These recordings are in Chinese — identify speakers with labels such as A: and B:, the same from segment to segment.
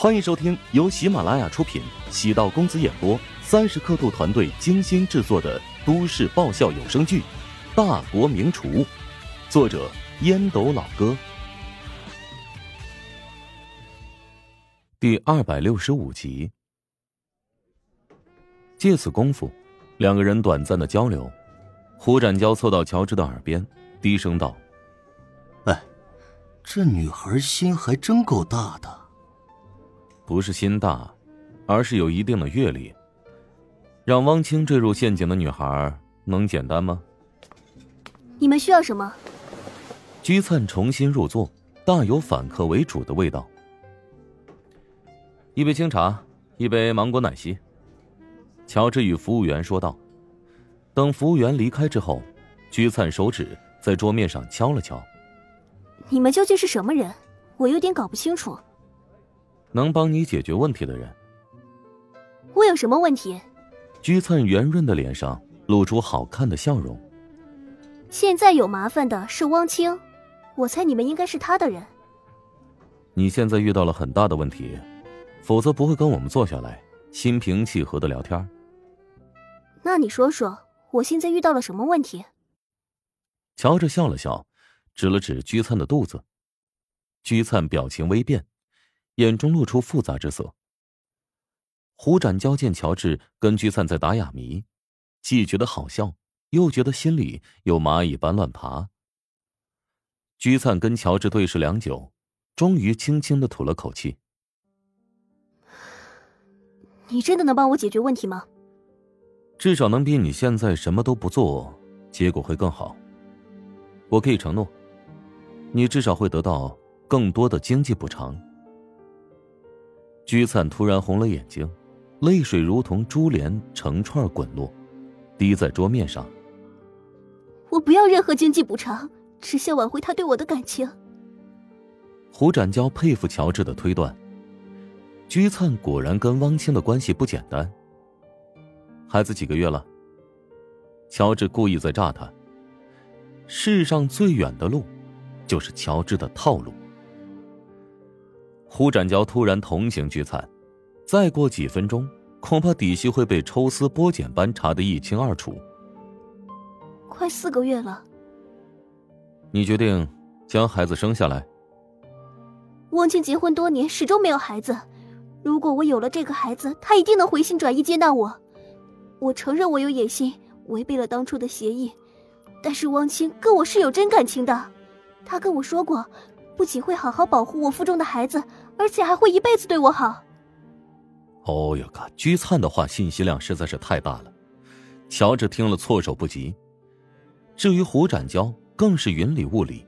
A: 欢迎收听由喜马拉雅出品、喜道公子演播、三十刻度团队精心制作的都市爆笑有声剧《大国名厨》，作者烟斗老哥，第二百六十五集。借此功夫，两个人短暂的交流。胡展娇凑到乔治的耳边，低声道：“
B: 哎，这女孩心还真够大的。
A: 不是心大，而是有一定的阅历。让汪清坠入陷阱的女孩能简单吗？”
C: 你们需要什么？
A: 居灿重新入座，大有反客为主的味道。一杯清茶，一杯芒果奶昔。乔治与服务员说道。等服务员离开之后，居灿手指在桌面上敲了敲。
C: 你们究竟是什么人？我有点搞不清楚。
A: 能帮你解决问题的人。
C: 我有什么问题？
A: 居灿圆润的脸上露出好看的笑容。
C: 现在有麻烦的是汪清，我猜你们应该是他的人。
A: 你现在遇到了很大的问题，否则不会跟我们坐下来心平气和的聊天。
C: 那你说说。我现在遇到了什么问题？
A: 乔治笑了笑，指了指居灿的肚子。居灿表情微变，眼中露出复杂之色。胡展交见乔治跟居灿在打哑谜，既觉得好笑，又觉得心里有蚂蚁般乱爬。居灿跟乔治对视良久，终于轻轻的吐了口气：“
C: 你真的能帮我解决问题吗？”
A: 至少能比你现在什么都不做，结果会更好。我可以承诺，你至少会得到更多的经济补偿。居灿突然红了眼睛，泪水如同珠帘成串滚落，滴在桌面上。
C: 我不要任何经济补偿，只想挽回他对我的感情。
A: 胡展娇佩服乔治的推断，居灿果然跟汪清的关系不简单。孩子几个月了？乔治故意在诈他。世上最远的路，就是乔治的套路。胡展娇突然同情聚餐，再过几分钟，恐怕底细会被抽丝剥茧般查得一清二楚。
C: 快四个月了，
A: 你决定将孩子生下来？
C: 汪清结婚多年，始终没有孩子。如果我有了这个孩子，他一定能回心转意接纳我。我承认我有野心，违背了当初的协议，但是汪清跟我是有真感情的，他跟我说过，不仅会好好保护我腹中的孩子，而且还会一辈子对我好。
A: 哦哟哥，居灿的话信息量实在是太大了，乔治听了措手不及。至于胡展娇，更是云里雾里。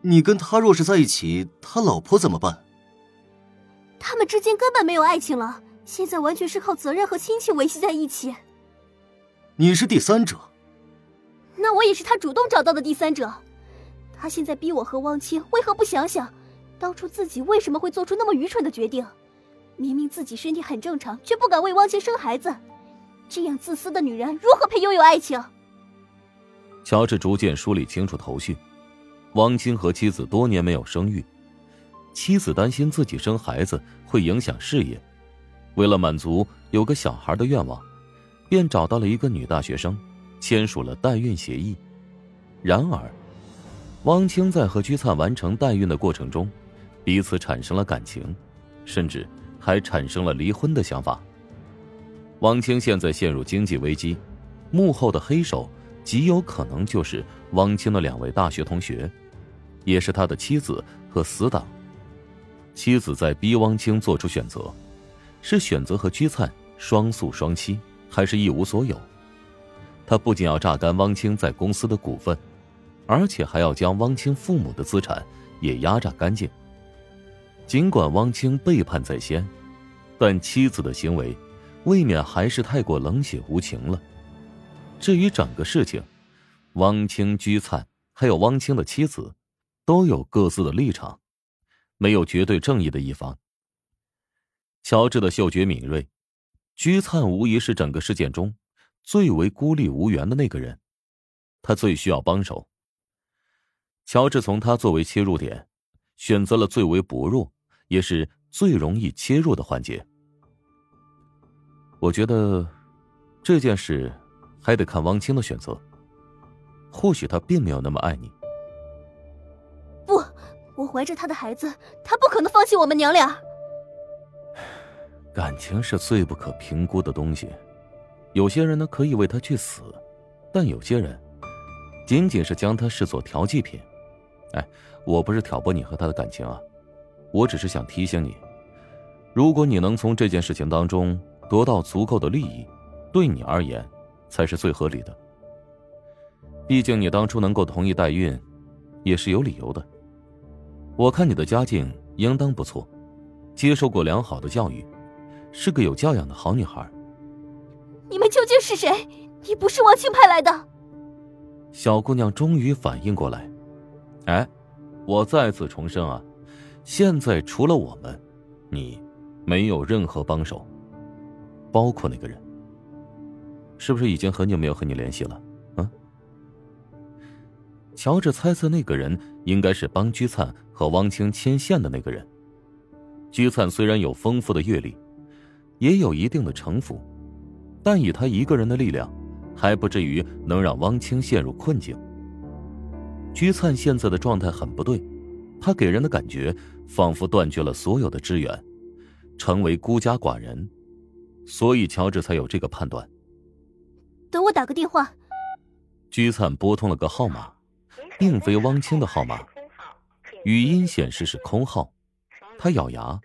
B: 你跟他若是在一起，他老婆怎么办？
C: 他们之间根本没有爱情了。现在完全是靠责任和亲情维系在一起。
B: 你是第三者，
C: 那我也是他主动找到的第三者。他现在逼我和汪清，为何不想想，当初自己为什么会做出那么愚蠢的决定？明明自己身体很正常，却不敢为汪清生孩子，这样自私的女人如何配拥有爱情？
A: 乔治逐渐梳理清楚头绪。汪清和妻子多年没有生育，妻子担心自己生孩子会影响事业。为了满足有个小孩的愿望，便找到了一个女大学生，签署了代孕协议。然而，汪清在和鞠灿完成代孕的过程中，彼此产生了感情，甚至还产生了离婚的想法。汪清现在陷入经济危机，幕后的黑手极有可能就是汪清的两位大学同学，也是他的妻子和死党。妻子在逼汪清做出选择。是选择和鞠灿双宿双栖，还是一无所有？他不仅要榨干汪清在公司的股份，而且还要将汪清父母的资产也压榨干净。尽管汪清背叛在先，但妻子的行为未免还是太过冷血无情了。至于整个事情，汪清、居灿还有汪清的妻子，都有各自的立场，没有绝对正义的一方。乔治的嗅觉敏锐，居灿无疑是整个事件中最为孤立无援的那个人，他最需要帮手。乔治从他作为切入点，选择了最为薄弱，也是最容易切入的环节。我觉得这件事还得看汪清的选择。或许他并没有那么爱你。
C: 不，我怀着他的孩子，他不可能放弃我们娘俩。
A: 感情是最不可评估的东西，有些人呢可以为他去死，但有些人仅仅是将他视作调剂品。哎，我不是挑拨你和他的感情啊，我只是想提醒你，如果你能从这件事情当中得到足够的利益，对你而言才是最合理的。毕竟你当初能够同意代孕，也是有理由的。我看你的家境应当不错，接受过良好的教育。是个有教养的好女孩。
C: 你们究竟是谁？你不是王庆派来的。
A: 小姑娘终于反应过来，哎，我再次重申啊，现在除了我们，你没有任何帮手，包括那个人。是不是已经很久没有和你联系了？嗯。乔治猜测那个人应该是帮居灿和汪清牵线的那个人。居灿虽然有丰富的阅历。也有一定的城府，但以他一个人的力量，还不至于能让汪清陷入困境。居灿现在的状态很不对，他给人的感觉仿佛断绝了所有的支援，成为孤家寡人，所以乔治才有这个判断。
C: 等我打个电话。
A: 居灿拨通了个号码，并非汪清的号码，语音显示是空号。他咬牙：“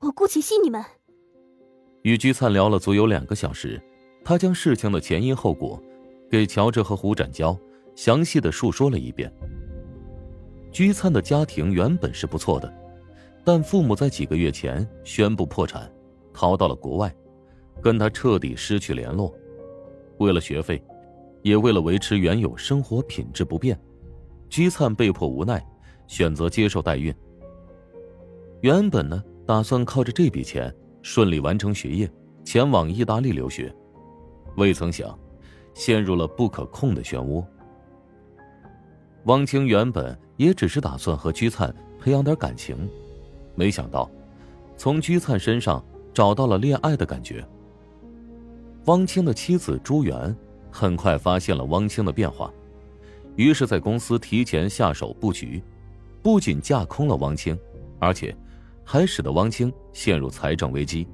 C: 我姑且信你们。”
A: 与居灿聊了足有两个小时，他将事情的前因后果给乔治和胡展娇详细的述说了一遍。居灿的家庭原本是不错的，但父母在几个月前宣布破产，逃到了国外，跟他彻底失去联络。为了学费，也为了维持原有生活品质不变，居灿被迫无奈，选择接受代孕。原本呢，打算靠着这笔钱。顺利完成学业，前往意大利留学，未曾想，陷入了不可控的漩涡。汪清原本也只是打算和居灿培养点感情，没想到，从居灿身上找到了恋爱的感觉。汪清的妻子朱媛很快发现了汪清的变化，于是，在公司提前下手布局，不仅架空了汪清，而且。还使得汪清陷入财政危机。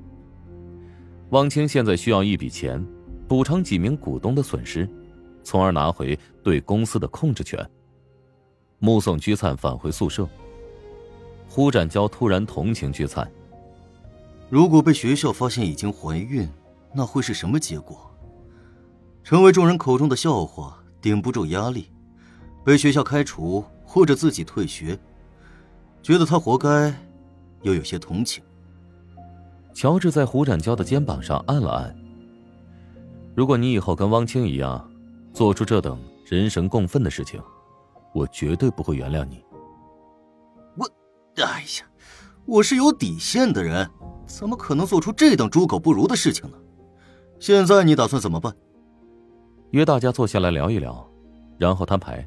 A: 汪清现在需要一笔钱，补偿几名股东的损失，从而拿回对公司的控制权。目送居灿返回宿舍，胡展娇突然同情居灿：
B: 如果被学校发现已经怀孕，那会是什么结果？成为众人口中的笑话，顶不住压力，被学校开除或者自己退学，觉得他活该。又有些同情。
A: 乔治在胡展娇的肩膀上按了按。如果你以后跟汪清一样，做出这等人神共愤的事情，我绝对不会原谅你。
B: 我，哎呀，我是有底线的人，怎么可能做出这等猪狗不如的事情呢？现在你打算怎么办？
A: 约大家坐下来聊一聊，然后摊牌。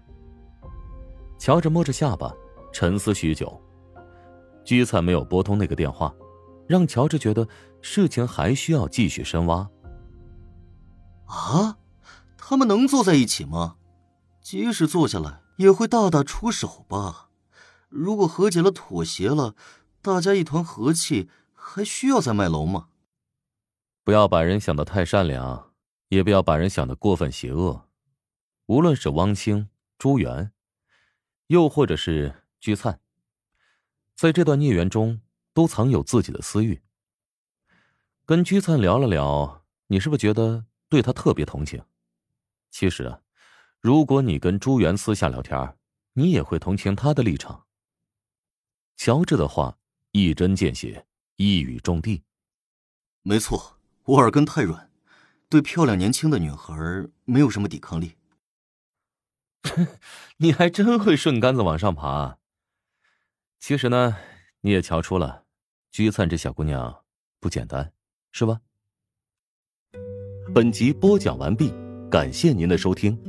A: 乔治摸着下巴，沉思许久。居灿没有拨通那个电话，让乔治觉得事情还需要继续深挖。
B: 啊，他们能坐在一起吗？即使坐下来，也会大打出手吧？如果和解了、妥协了，大家一团和气，还需要再卖楼吗？
A: 不要把人想的太善良，也不要把人想的过分邪恶。无论是汪清、朱元，又或者是鞠灿。在这段孽缘中，都藏有自己的私欲。跟鞠灿聊了聊，你是不是觉得对他特别同情？其实啊，如果你跟朱元私下聊天，你也会同情他的立场。乔治的话一针见血，一语中的。
B: 没错，我耳根太软，对漂亮年轻的女孩没有什么抵抗力。
A: 你还真会顺杆子往上爬。其实呢，你也瞧出了，菊灿这小姑娘不简单，是吧？本集播讲完毕，感谢您的收听。